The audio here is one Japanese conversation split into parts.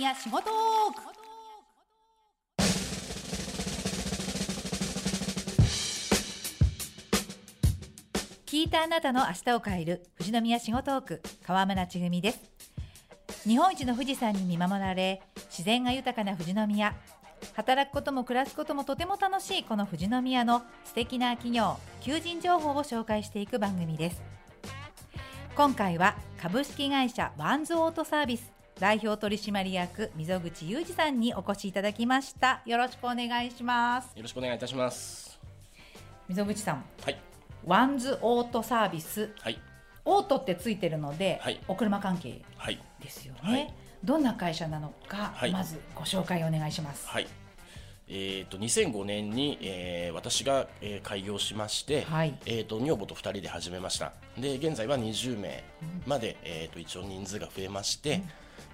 富士宮仕事トーク聞いたあなたの明日を変える富士宮仕事トーク川村千組です。日本一の富士山に見守られ自然が豊かな富士宮。働くことも暮らすこともとても楽しいこの富士宮の素敵な企業求人情報を紹介していく番組です。今回は株式会社ワンズオートサービス。代表取締役溝口裕二さんにお越しいただきましたよろしくお願いしますよろしくお願いいたします。溝口さんはい。ワンズオートサービスはい。オートってついてるので、はいお車関係はい。ですよね、はいどんな会社なのか、はいまずご紹介お願いしますはい。えっ、と2005年に、えー私が、えー開業しまして、はいえっ、と女房と2人で始めました。で現在は20名まで、えっ、と一応人数が増えまして、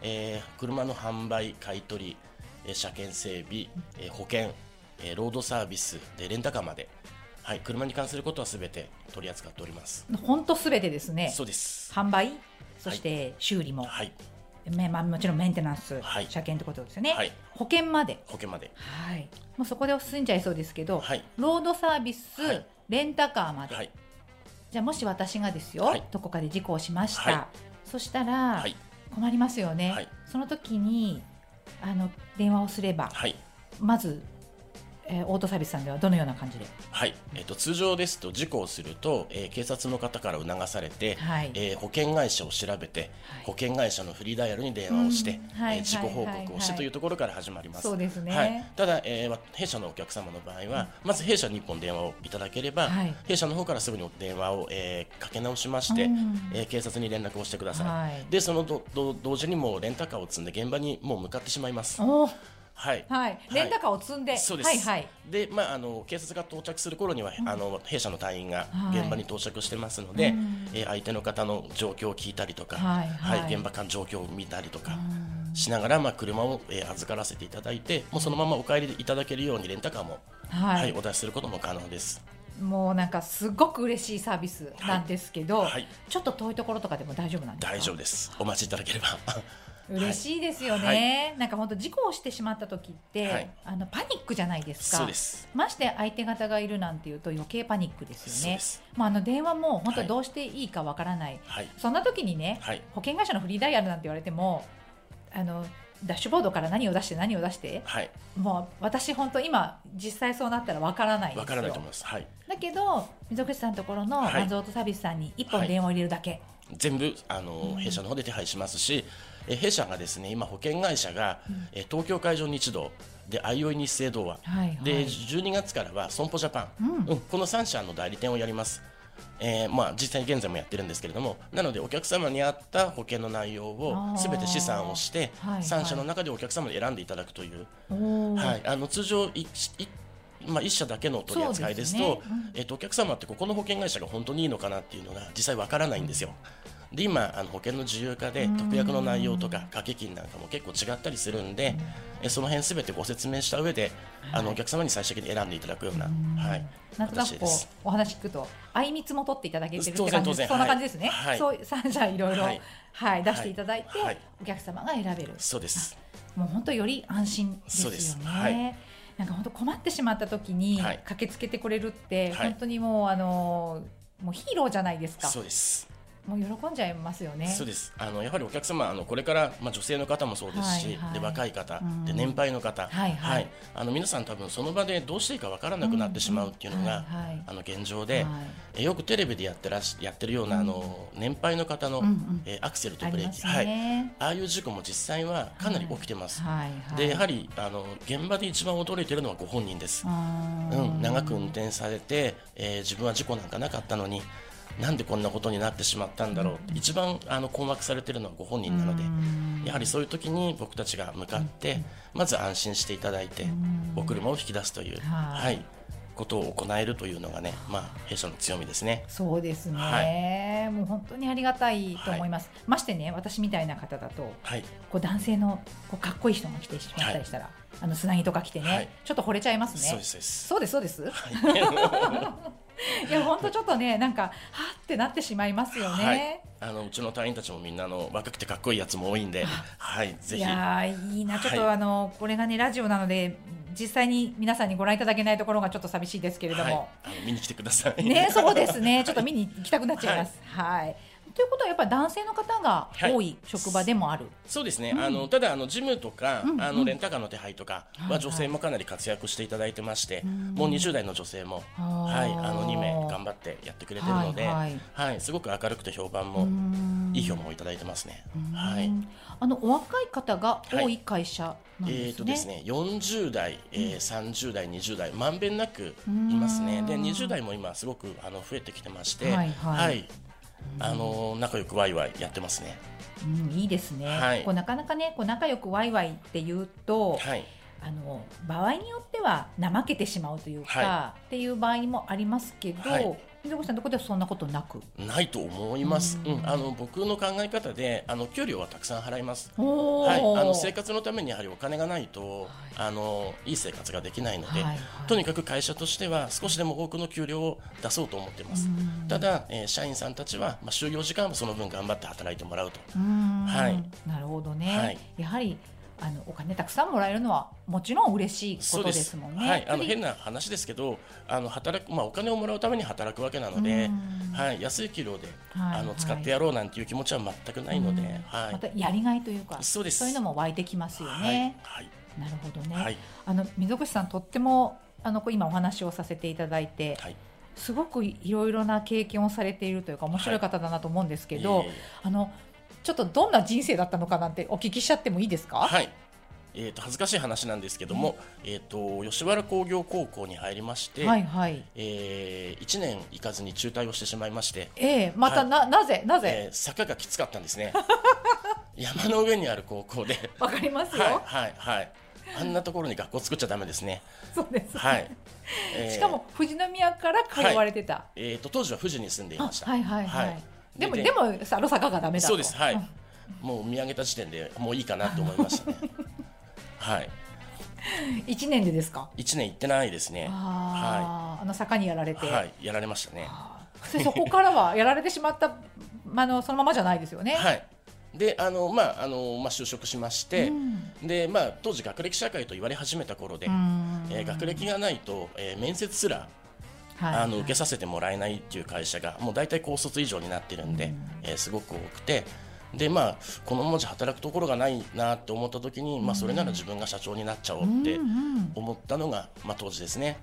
えー車の販売買取、えー車検整備、えー保険、えーロードサービスでレンタカーまで。はい、車に関することはすべて取り扱っております。本当すべてですね。そうです。販売そして修理も、はい、めまあ、もちろんメンテナンス、はい。車検ってことですよね、はい。保険まで。保険まで。はい。もうそこで済んじゃいそうですけど、はい。ロードサービス、はい。レンタカーまで、はい、じゃあもし私がですよ、はい。どこかで事故をしました、はい。そしたら、はい、困りますよね、はいその時にあの電話をすれば、はい。まず、えーオートサービスさんではどのような感じで、はい、えっと通常ですと事故をすると、えー警察の方から促されて、はい。えー保険会社を調べて、はい。保険会社のフリーダイヤルに電話をして、うん。はい。えー事故報告をしてというところから始まります。そうですね。はい、ただ、えーわ弊社のお客様の場合は、まず弊社に1本電話をいただければ、はい。弊社の方からすぐに電話を、えーかけ直しまして、うん。えー警察に連絡をしてください。はい。でそのどど同時にもうレンタカーを積んで現場にもう向かってしまいます。おーはい、はい、レンタカーを積んで、そうです、はいはい、で、まあ、あの警察が到着する頃には、あの弊社の隊員がはい。現場に到着してますので、うん。えー相手の方の状況を聞いたりとか、はいはい。現場間状況を見たりとかしながら、まあ、車を、えー預からせていただいて、もうそのままお帰りいただけるようにレンタカーも、はい。はいお出しすることも可能です。もうなんかすごく嬉しいサービスなんですけど、はい。はい。ちょっと遠いところとかでも大丈夫なんですか？大丈夫です。お待ちいただければ。嬉しいですよね、なんか本当事故をしてしまった時って、はいあのパニックじゃないですか。まして相手方がいるなんていうと余計パニックですよね。まあ、あの電話も本当はいどうしていいかわからない、はい。そんな時にね、はい。保険会社のフリーダイヤルなんて言われてもあのダッシュボードから何を出して何を出してはい。もう私本当今実際そうなったらわからないですからないと思います。はい。だけど溝口さんのところのはいマズオートサービスさんに一本はい電話を入れるだけ、全部あの、弊社の方で手配しますし、え弊社がですね今保険会社が、え東京海上日動で相生日清童話、はいはい。で12月からは損保ジャパン、うん。この3社の代理店をやります。えーまあ、実際に現在もやってるんですけれども。なのでお客様に合った保険の内容をすべて試算をしてはいはい。3社の中でお客様に選んでいただくという、はい、あの通常いいまあ、1社だけの取り扱いですとね。うん。えっとお客様ってここの保険会社が本当にいいのかなっていうのが実際わからないんですよ。で今あの保険の自由化で特約の内容とか掛け金なんかも結構違ったりするんで、えその辺すべてご説明した上で、あのお客様に最終的に選んでいただくような、はい、なんとなくこう。お話聞くとあいみつも取っていただけてるって感じですそんな感じですね、はい。そう三社いろいろはい。はい出していただいて、はい。お客様が選べる。そうです。もう本当より安心ですよそうです。ね。はい。なんか本当困ってしまった時にはい。駆けつけてくれるって、はい。本当にもうあのもうヒーローじゃないですか。そうです。もう喜んじゃいますよね。そうです。あのやはりお客様あのこれから、まあ、女性の方もそうですし、はいはい。で若い方、うん。で年配の方、はいはい。あの皆さん多分その場でどうしていいかわからなくなってしまうっていうのが、うんはいはい。あの現状で、はい。えよくテレビでやってらしやってるような、あの年配の方の、うんうん。えーアクセルとブレーキ、はい、ね。ああいう事故も実際はかなり起きてます。はい。はい。でやはりあの現場で一番驚いているのはご本人です。うん、長く運転されて、えー自分は事故なんかなかったのになんでこんなことになってしまったんだろう。って、一番あの困惑されているのはご本人なので、やはりそういう時に僕たちが向かって、まず安心していただいて、お車を引き出すという、はい。はい、ことを行えるというのがね、まあ、弊社の強みですね。そうですね、はもう本当にありがたいと思います。ましてね、私みたいな方だと、はい、こう男性のこうかっこいい人が来てしまったりしたら、あのつなぎとか来てね、はい。ちょっと惚れちゃいますね。そうですそうです。そうですそうです。いや本当ちょっとねなんかはってなってしまいますよね。はい、あのうちの隊員たちもみんなあの若くてかっこいいやつも多いんで、はい、ぜいひ。やーいいな。ちょっと、はいあのこれがねラジオなので実際に皆さんにご覧いただけないところがちょっと寂しいですけれどはい。も、、あの見に来てください。ねそうですね。ちょっと見に行きたくなっちゃいます。はい、ということはやっぱり男性の方が多い職場でもある。そうですね、あのただあのジムとか、うん。うん。あのレンタカーの手配とかはいははい。女性もかなり活躍していただいてまして、もう20代の女性も、はい、あの2名頑張ってやってくれてるので、ははい。いはいすごく明るくて評判うもん。いい評判をいただいてますね。うん。はい。あのお若い方が多い会社なんえーですね。とですね、40代、えー、30代、20代、まんべんなくいますね。で、うん20代も今すごくあの増えてきてまして、はい。はいあの仲良くワイワイやってますね。うん、いいですね、はいこうなかなかねこう仲良くワイワイっていうと、はい。あの場合によっては怠けてしまうというか、はっていう場合もありますけど、はい水越さんのところではそんなことなく？ないと思います。ううん。ん、あの僕の考え方で、あの給料はたくさん払います。おはい、あのー生活のためにやはりお金がないと、あのいい生活ができないので、はいはい。とにかく会社としては少しでも多くの給料を出そうと思っています。ただ、えー社員さんたちは、まあ、就業時間はその分頑張って働いてもらうと。うはい。なるほどね、はい。やはりあのお金たくさんもらえるのはもちろん嬉しいことですもんね。はい、あの次変な話ですけど、あの働くまあお金をもらうために働くわけなのでうん、はい、安い給料で、はい。あの使ってやろうなんていう気持ちは全くないので、うん。はい、またやりがいというかそうです。いうのも湧いてきますよはい。ね。はい。なるほどね。はい。あの溝口さんとってもあの今お話をさせていただいて、はい。すごくいろいろな経験をされているというか面白い方だなと思うんですけど、いえいえ。あのちょっとどんな人生だったのかなんてお聞きしちゃってもいいですか？はい。えー、と恥ずかしい話なんですけども、えー、と吉原工業高校に入りまして、はいはい。え1年行かずに中退をしてしまいまして、ええまたな、なぜなぜ？えー坂がきつかったんですね 山の上にある高校でわ、かりますよ。はいはいはいあんなところに学校作っちゃダメですねそうです。はい、えーしかも富士宮から通われてた。えー、と当時は富士に住んでいあましたはいはいはい。はいでもででもサロ坂がダメだと。そうですはい、ん。もう見上げた時点でもういいかなと思いましたね。はい。一年でですか？1年行ってないですね。ああ、あの坂にやられて。はいやられましたね。そこからはやられてしまった、まあのそのままじゃないですよね。はい。で、あの、まあ、あの、まあ、就職しまして、うん。で、まあ、当時学歴社会と言われ始めた頃で、うん。えー学歴がないと、えー面接すら、はいあの受けさせてもらえないっていう会社がもう大体高卒以上になってるんで、えーすごく多くてでまあこのままじゃ働くところがないなって思った時に、まあ、それなら自分が社長になっちゃおうってうんうん思ったのが、まあ、当時ですね。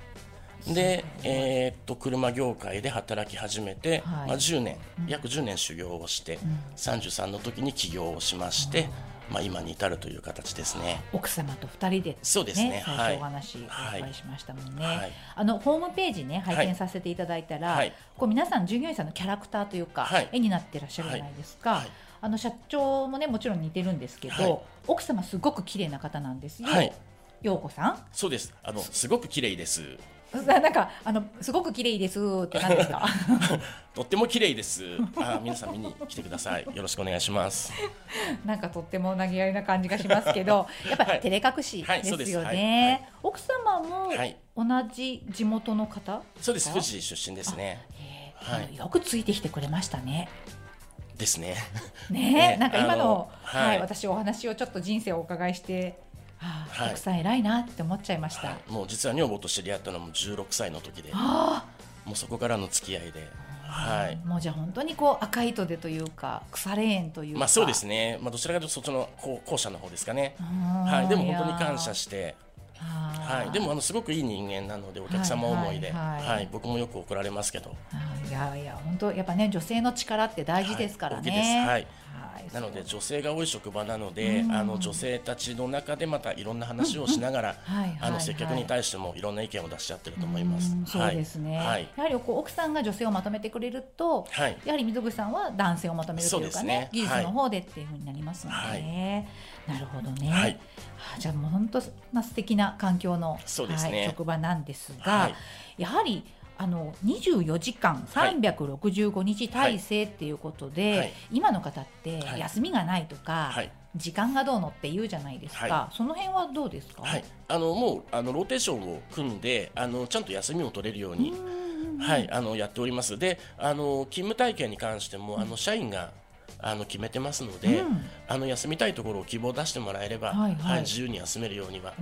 で、えーっと車業界で働き始めて、はい。まあ、10年、約10年修行をして、33の時に起業をしまして、まあ、今に至るという形ですね。奥様と二人で、そうですね。最はい。初お話お伺いしましたもんね、はい。あのホームページね拝見させていただいたら、はい。こう皆さん従業員さんのキャラクターというか、はい。絵になってらっしゃるじゃないですか、はいはい。あの社長もねもちろん似てるんですけど、はい。奥様すごく綺麗な方なんですよ、はい。陽子さん。そうです。あのすごく綺麗ですななんかあのすごく綺麗ですって何ですか？とっても綺麗です。あ皆さん見に来てください。よろしくお願いします。なんかとっても投げやりな感じがしますけど やっぱはい。照れ隠しはいですよね、奥様もはい。同じ地元の方そうです。富士出身ですね。えー。はい。よくついてきてくれましたね。ですね。ねねなんか今のはい、はい私お話をちょっと人生をお伺いして、ああ、はい。奥さん偉いなって思っちゃいました。はい。もう実は女房と知り合ったのも16歳の時で。あもうそこからの付き合いで。あ、はい。もうじゃあ本当にこう赤糸でというか腐れ縁というか。まあそうですね、まあ、どちらかというとそっちの後後者の方ですかね、うん。はい、でも本当に感謝いして、はい、でもあのすごくいい人間なのでお客様思いで、はいはいはい僕もよく怒られますけど、いやいや本当やっぱね女性の力って大事ですからね。はいなので女性が多い職場なので、うん。あの女性たちの中でまたいろんな話をしながら、はいはいあの接客に対してもいろんな意見を出しちゃってると思います。うん。そうですね、はい、やはりこう奥さんが女性をまとめてくれると、はい。やはり溝口さんは男性をまとめるというかねね。技術の方でっていうふうになりますのでね、なるほどね、はい。あじゃあもう本当な素敵な環境の、ね。はい職場なんですが、はい。やはりあの24時間はい。365日体制っていうことで、はい。今の方ってはい。休みがないとか、はい。時間がどうのって言うじゃないですか、はその辺はどうですか、はい、あのもうあのローテーションを組んであのちゃんと休みを取れるように、はい、あのやっております。で、あの勤務体験に関しても、あの社員があの決めてますので、うん。あの休みたいところを希望を出してもらえれば、ははい。いはい自由に休めるようには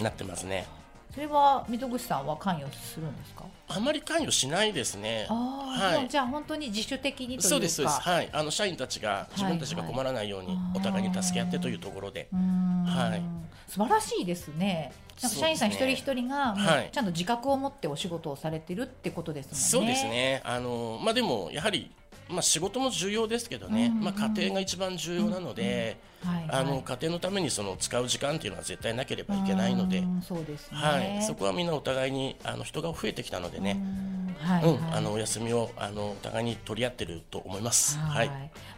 なってますね。それは溝口さんは関与するんですか？あまり関与しないですね。はい。じゃあ本当に自主的にというかそうです。はい。あの社員たちが自分たちが困らないようにはいお互いに助け合ってというところで、はい素晴らしいですね。なんか社員さん一人一人がちゃんと自覚を持ってお仕事をされてるってことですもんね。そうです。ね。あのまあでもやはりまあ仕事も重要ですけどね。うんうんまあ家庭が一番重要なので、はい、はい、あの家庭のためにその使う時間っていうのは絶対なければいけないのでう、んそうですね。はい。そこはみんなお互いにあの人が増えてきたのでね。うんはい、うん、はいあのお休みをあのお互いに取り合ってると思います。ははいい。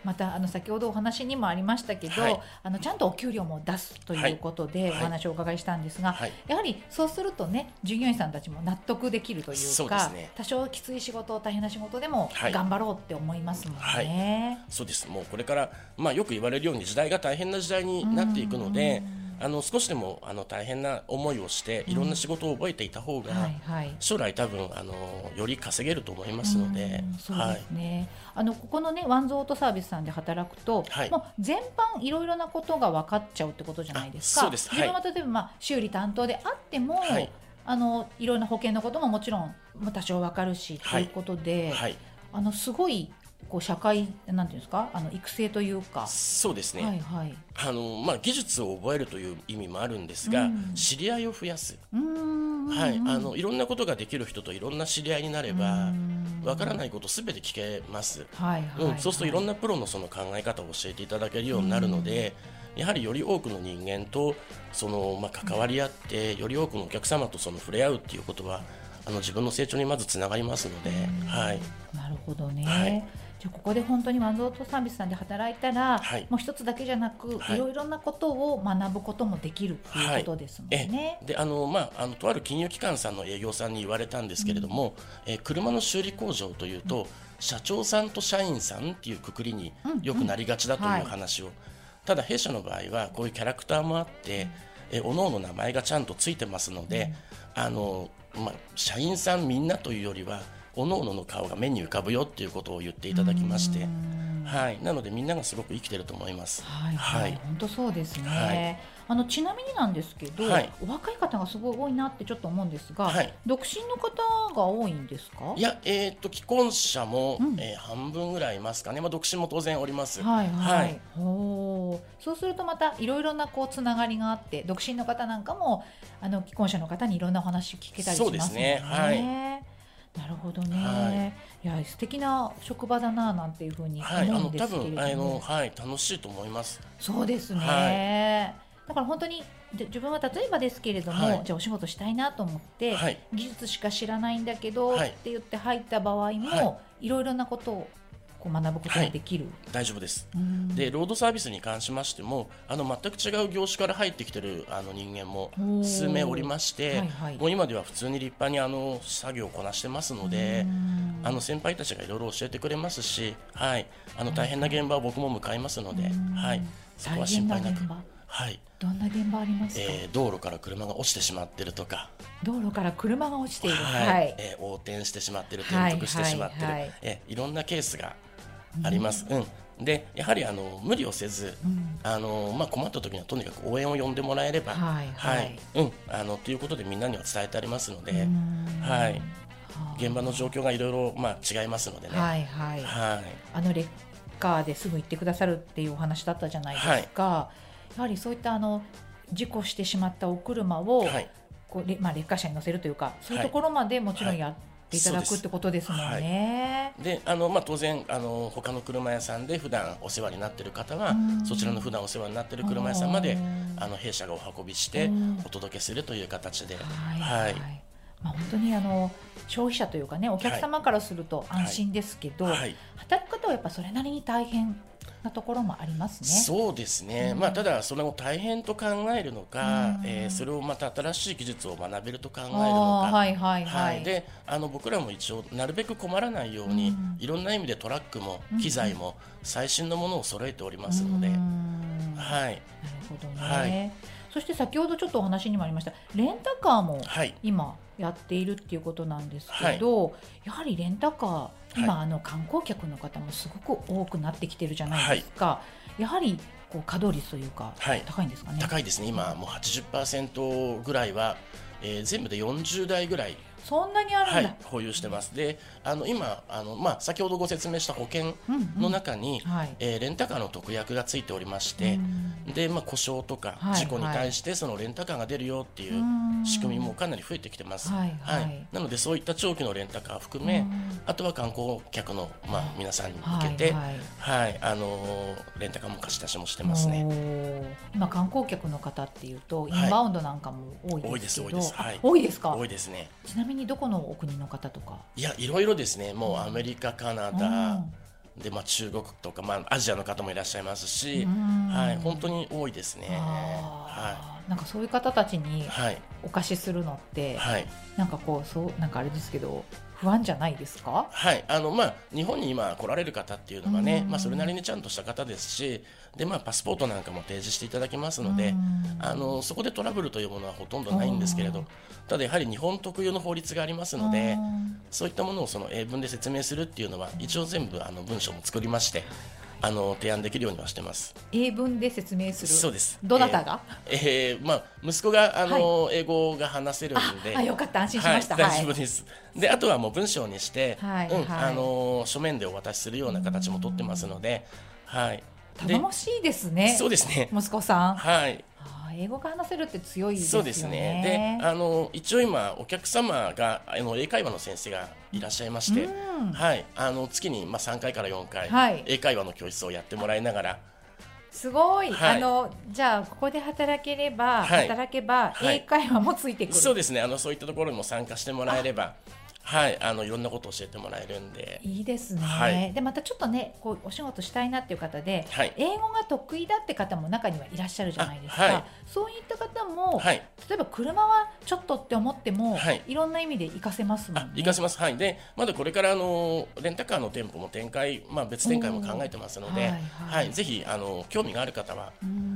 またあの先ほどお話にもありましたけど、はいあのちゃんとお給料も出すということでおはい話をお伺いしたんですが、はいやはりそうするとね従業員さんたちも納得できるというかすね多少きつい仕事大変な仕事でもはい頑張ろうって思いますもんね。そうです。もうこれからまあよく言われるように時代が大変な時代になっていくので、あの少しでもあの大変な思いをしていろんな仕事を覚えていた方が、はいはい。将来多分あのより稼げると思いますのでうん、そうはいです。ね、あのここのねワンズオートサービスさんで働くと、はい。もう全般いろいろなことが分かっちゃうってことじゃないですか。あそうです。はい。自分は例えばまあ修理担当であっても、はい。あのいろんな保険のことももちろんまあ多少分かるし、はい。ということで、はい。あのすごいこう社会なんていうんですか？あの育成というか、そうですね。はいはい。あのまあ技術を覚えるという意味もあるんですが、うん知り合いを増やす。はい。うんあのいろんなことができる人といろんな知り合いになればうん、わからないことすべて聞けます。はいはい、うん、そうするといろんななプロのその考え方を教えていただけるようになるので、やはりより多くの人間とその、まあ、関わり合って、より多くのお客様とその触れ合うっていうことはあの自分の成長にまずつながりますので、はい、なるほどね。はいじゃあここで本当にワンズオートサービスさんで働いたら、はい。もう一つだけじゃなく、はい。い、ろいろなことを学ぶこともできるっていうことですもんね。えであの、まあ、あのとある金融機関さんの営業さんに言われたんですけれども、えー車の修理工場というと、社長さんと社員さんっていうくくりによくなりがちだとはいいう話を、ただ弊社の場合はこういうキャラクターもあって、えー、各々名前がちゃんとついてますので、あのまあ、社員さんみんなというよりは各々の顔が目に浮かぶよっていうことを言っていただきまして、はい、なのでみんながすごく生きてると思います。はい。はい、はい本当そうですね。はい。あのちなみになんですけど、はい。お若い方がすごい多いなってちょっと思うんですが、はい。独身の方が多いんですか？いや、えー、と既婚者も、うん。えー半分ぐらいいますかね、まあ、独身も当然おります。はいはい、はい。ほう。そうするとまたいろいろなこうつながりがあって独身の方なんかもあの既婚者の方にいろんなお話聞けたりしますね。そうですね。はいなるほどね、、はい。や素敵な職場だななんていうふうにはい、あ思うの多んですけれども、分あの、はい、楽しいと思います。そうですね、はだから本当にで自分は例えばですけれども、はい。じゃあお仕事したいなと思って、はい。技術しか知らないんだけど、はい。って言って入った場合も、、はいろいろなことをこう学ぶことができる。大丈夫です。うん。で、ロードサービスに関しましても、あの全く違う業種から入ってきてるあの人間も数名おりまして、はいはい。もう今では普通に立派にあの作業をこなしてますので、うん。あの先輩たちがいろいろ教えてくれますし、はい、あの大変な現場は僕も向かいますので、うん。はい、そこは心配なく。はい、どんな現場ありますか、えー道路から車が落ちてしまってるとか、道路から車が落ちている。はい。えー横転してしまってる、転覆してしまってる、はいはいはい。えーいろんなケースがあります。うん。でやはりあの無理をせず、うん。あのまあ、困った時にはとにかく応援を呼んでもらえれば、はいはい。うん、あのということでみんなには伝えてありますので、うん。はい、はあ。現場の状況がいろいろまあ違いますのでね。はいはい。はい。あのレッカーですぐ行ってくださるっていうお話だったじゃないですか。やはりそういったあの事故してしまったお車を、はい。こうレまあレッカー車に乗せるというか、そういうところまでもちろんやっていただくってことですもんね。であのまあ、当然あの他の車屋さんで普段お世話になっている方はうん。そちらの普段お世話になっている車屋さんまでうんあの弊社がお運びしてうん。お届けするという形で、はいははい。い。まあ本当にあの消費者というかねお客様からすると安心ですけど、はい。働く方はやっぱそれなりに大変なところもありますね。そうですね、うん。まあ、ただそれを大変と考えるのか、うん。えーそれをまた新しい技術を学べると考えるあのか。ーはいはいはい。はい、であの僕らも一応なるべく困らないように、うん。いろんな意味でトラックもうん。機材も最新のものを揃えておりますので、うん。はい、なるほどね。はいそして先ほどちょっとお話にもありましたレンタカーもはい。今やっているっていうことなんですけど、やはりレンタカー今、はあの観光客の方もすごく多くなってきてるじゃないですか、やはりこう稼働率というか、はい。高いんですかね。高いですね。今もう80%ぐらいは、えー全部で40台ぐらいそんなにあるんだ、はい、保有してます。で、あの今あのまあ先ほどご説明した保険うんうんの中に、はい。えーレンタカーの特約がついておりまして、でまあ故障とかはい事故に対してそのレンタカーが出るよっていううん。仕組みもかなり増えてきてます。はいはい。なのでそういった長期のレンタカーを含め、うん。あとは観光客のまあ皆さんに向けて、ははいい、あのーレンタカーも貸し出しもしてますね。今観光客の方っていうとイはい。ンバウンドなんかも多いですけど、多いです多いです。はい。あ多いですか？多いですね。ちなみにどこのお国の方とか？いやいろいろですね。もうアメリカ、カナダ。うん。でまあ、中国とか、まあ、アジアの方もいらっしゃいますし、うん。はい、本当に多いですね。はあー。なんかそういう方たちにい、はい、お貸しするのって、はい、なんかこうそうなんかあれですけど不安じゃないですか？はい、あのまあ日本に今来られる方っていうのがね、うん。まあそれなりにちゃんとした方ですし、でまあパスポートなんかも提示していただきますので、うん。あのそこでトラブルというものはほとんどないんですけれうん。ど、ただやはり日本特有の法律がありますのでう、ん。そういったものをその英文で説明するっていうのは一応全部あの文章も作りまして、あの提案できるようにはしてます。英文で説明する？そうです。どなたが、えーえーまあ息子があの、英語が話せるんで、あよかった。安心しました。はい、はい。大丈夫です。で、あとはもう文章にして、うん、はいはい。あの書面でお渡しするような形も取ってますので、はい。で頼もしいですねそうですね。息子さん、はい。英語が話せるって強いですよね。そうですね。で、あの一応今お客様があの英会話の先生がいらっしゃいまして、うん。はい。あの月にまあ3回から4回、はい。英会話の教室をやってもらいながら、すごい、はい。あのじゃあここで働ければ、はい。働けばはい。英会話もついてくる、そうですね。あのそういったところにも参加してもらえれば、はい。あのいろんなことを教えてもらえるんで、いいですね、はい。でまたちょっとねこうお仕事したいなっていう方で、はい。英語が得意だって方も中にはいらっしゃるじゃないですか、あはい。そういった方も、はい。例えば車はちょっとって思っても、はい。い、ろんな意味で活かせますもんね。あ活かせます、はい、でまだこれからあのレンタカーの店舗も展開、まあ、別展開も考えてますので、ははいい。はい。ぜひあの興味がある方は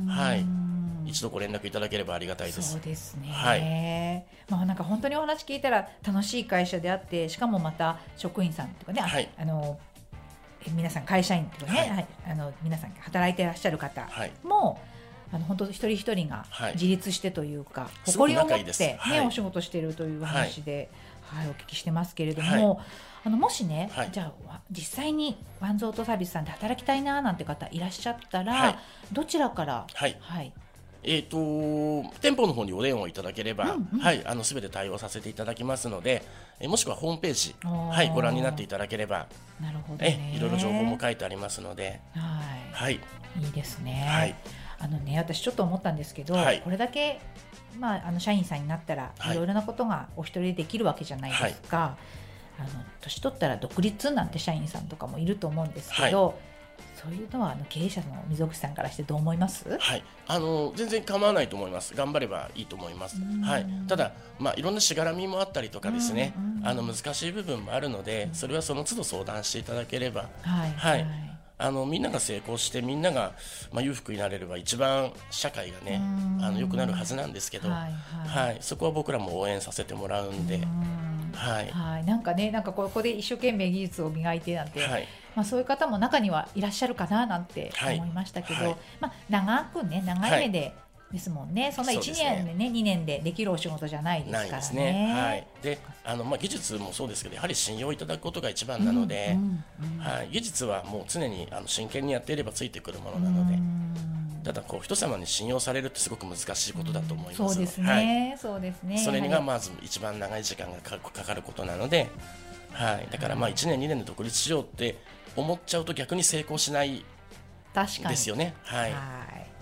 はい一度ご連絡いただければありがたいです。そう。ですね、はい。まあなんか本当にお話聞いたら楽しい会社であってしかもまた職員さんとかね、あはい。あのえ皆さん会社員とかね、はい。はいあの皆さん働いていらっしゃる方はい。も、あの本当一人一人がはい。自立してというか、誇りを持ってね、はい。お仕事しているという話で、はい。お聞きしてますけれども、はあのもしね、はい。じゃあわ実際にワンズオートサービスさんで働きたいななんて方いらっしゃったら、はい。どちらから、はい。はい、えー、と店舗の方にお電話をいただければ、うんうん。はい、あの全て対応させていただきますので、えーもしくはホームページ、はい、ご覧になっていただければ、なるほどえね。いろいろ情報も書いてありますので、ははい、い、いいですね。はい。あのね、私ちょっと思ったんですけど、はい。これだけ、まあ、あの社員さんになったら、はい。いろいろなことがお一人でできるわけじゃないですか。あの年取ったら独立なんて社員さんとかもいると思うんですけど、そういうのはあの経営者の溝口さんからしてどう思います？はい、あの全然構わないと思います。頑張ればいいと思います。うん。はい、ただ、まあ、いろんなしがらみもあったりとかですね。あの難しい部分もあるので、それはその都度相談していただければ、はいはい。あのみんなが成功して、みんなが、まあ、裕福になれれば、一番社会がねうん、あの良くなるはずなんですけど、ははい。はい。い、そこは僕らも応援させてもらうんで、うん。はい、はい、なんかね、なんかここで一生懸命技術を磨いてなんて、はい、まあ、そういう方も中にはいらっしゃるかななんてはい思いましたけど、はいまあ、長くね長い目で、ですもんねそんな1そうですね年でね2年でできるお仕事じゃないですからね。ですね。はい、であの、まあ、技術もそうですけど、やはり信用いただくことが一番なので、うんうんはい、技術はもう常にあの真剣にやっていればついてくるものうんなので。うんただこう人様に信用されるってすごく難しいことだと思います。そうですはい。ね、そうですね。それはいがまず一番長い時間がかかかることなので、はい。だからまあ1年2年で独立しようって思っちゃうと逆に成功しない確かにですよね。はい。はい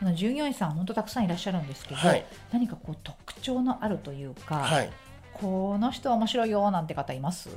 あの従業員さん本当たくさんいらっしゃるんですけど、はい何かこう特徴のあるというか、はい。この人は面白いよなんて方います？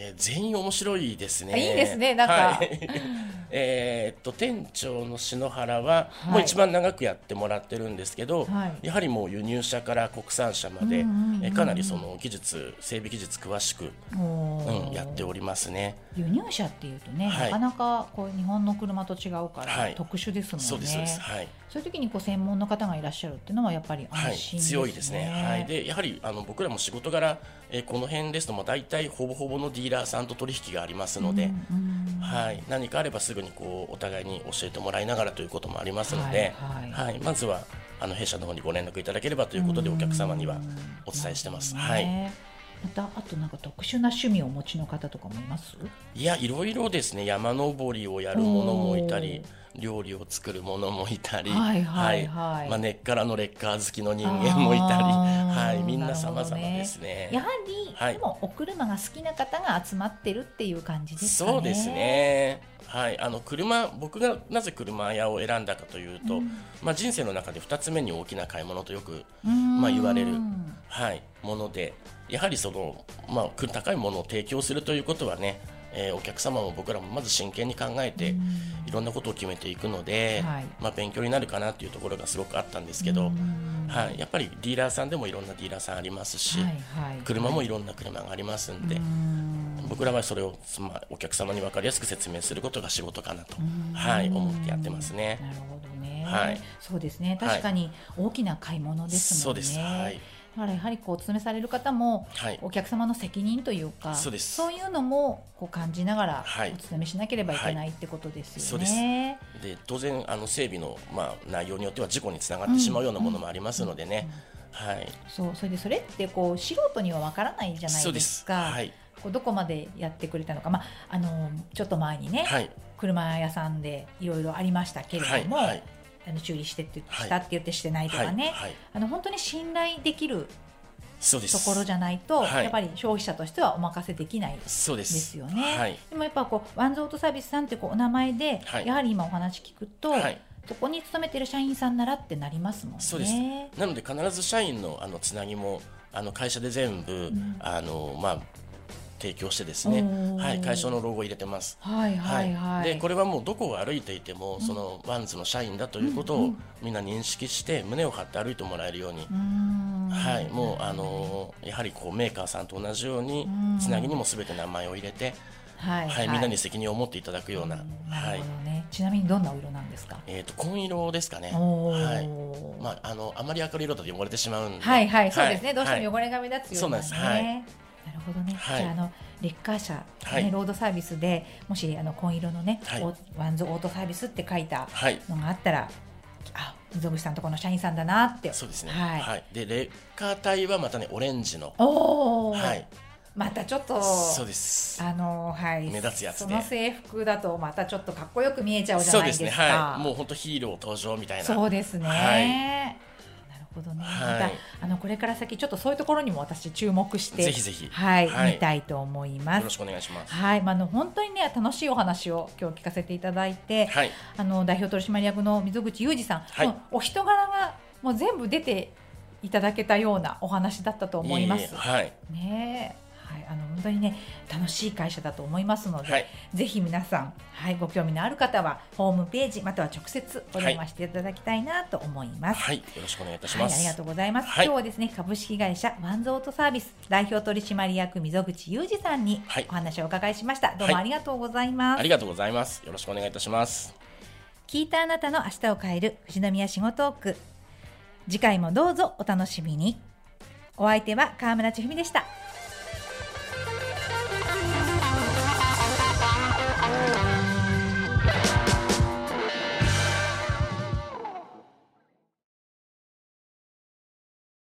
えー全員面白いですね。あいいですねなんかはい えーっと店長の篠原は、はいもう一番長くやってもらってるんですけど、はいやはりもう輸入車から国産車まで、えーかなりその技術整備技術詳しく、うん、やっておりますね。輸入車っていうとね、はいなかなかこう日本の車と違うから、はい特殊ですもんね。そうですそうです。はい。そういう時にこう専門の方がいらっしゃるっていうのはやっぱりはい、安心ですね。強いですね。はい、でやはりあの僕らも仕事柄、えーこの辺ですともう大体ほぼほぼのディーラーさんと取引がありますので、うんうんはい、何かあればすぐにこうお互いに教えてもらいながらということもありますので、はいははい。い。まずはあの弊社の方にご連絡いただければということでお客様にはお伝えしてます。はい、ねまたあとなんか特殊な趣味をお持ちの方とかもいます？いやいろいろですね。山登りをやるものもいたり料理を作るものもいたり、はいはいはい。まあ、根っからのレッカー好きの人間もいたり、はい、みんな様々ですね。やはり、はい。でもお車が好きな方が集まってるっていう感じですかね。そうです。ね。はい、あの車僕がなぜ車屋を選んだかというと、まあ、人生の中で2つ目に大きな買い物とよく、まあ、言われる、はい、ものでやはりその、まあ、く高いものを提供するということはね、えーお客様も僕らもまず真剣に考えていろんなことを決めていくので、はいまあ、勉強になるかなというところがすごくあったんですけど、はい、やっぱりディーラーさんでもいろんなディーラーさんありますし、はいはい、車もいろんな車がありますんで。うん僕らはそれを、まあ、お客様に分かりやすく説明することが仕事かなと、はい、思ってやってますね。なるほどね。はいそうですね。確かに大きな買い物ですもんね。そうです。はい。だからやはりこうお勤めされる方も、はい。お客様の責任というかそうです。そういうのもこう感じながらはい。お勤めしなければいけないってことですよそうです。ね。で当然あの整備の、まあ、内容によっては事故につながってしまうようなものもありますのでね、はい、そうそれでそれってこう素人にはわからないじゃないですす。か。はい。こうどこまでやってくれたのか、まああのちょっと前にね、はい。車屋さんでいろいろありましたけれども、はい。はいあの修理してってはい。したって言ってしてないとはいかね、はい。あの本当に信頼できるところじゃないと、はい。やっぱり消費者としてはお任せできないそうでですすよね。はい。でもやっぱこうワンズオートサービスさんってこうお名前で、はい。やはり今お話聞くと、はい。そこに勤めてる社員さんならってなりますもんね。そうです。なので必ず社員のあのつなぎもあの会社で全部、あのまあ提供してですねはい、会社のロゴを入れてます。はいはいはい。でこれはもうどこを歩いていても、そのワンズの社員だということをみんな認識して胸を張って歩いてもらえるように、はい、もうあのーやはりこうメーカーさんと同じようにうん。つなぎにもすべて名前を入れて、はいはいみんなに責任を持っていただくような、なはい。るほどね。ちなみにどんなお色なんですか？えー、と紺色ですかね、はい。まあ、あのあまり明るい色だと汚れてしまうんで、はいはい。そうですね。どうしてもはい。汚れが目立つようなそうなんです。はい。ね。なるほどね。はい。じゃああのレッカー車、ねはい。ロードサービスでもしあの紺色のね、はい。ワンズオートサービスって書いたはい。のがあったら、あ溝口さんとこの社員さんだなって。そうですね、はい。はい、でレッカー隊はまたねオレンジの、おお、はい、またちょっとそうです。あのはい。目立つやつで。その制服だとまたちょっとかっこよく見えちゃうじゃそうないですか。ですね、はい、もう本当ヒーロー登場みたいな、そうですね。はいほどね。はいまたあのこれから先ちょっとそういうところにも私注目してぜひぜひはい、はい見たいと思います。よろしくお願いします。はい、まあ、あの本当にね楽しいお話を今日聞かせていただいて、はい、あの代表取締役の溝口裕二さん、はいお人柄がもう全部出ていただけたようなお話だったと思います。ええはい、ねえはい、あの本当にね楽しい会社だと思いますので、はいぜひ皆さん、はい、ご興味のある方はホームページまたは直接お電話していただきたいなと思います。はい、よろしくお願いいたしはい、ます。ありがとうございます。はい今日はですね、株式会社ワンズオートサービス代表取締役溝口裕二さんにはいお話をお伺いしました。どうもはいありがとうございます。ありがとうございます。よろしくお願いいたします。聞いたあなたの明日を変える富士宮仕事トーク。次回もどうぞお楽しみに。お相手は川村千文でした。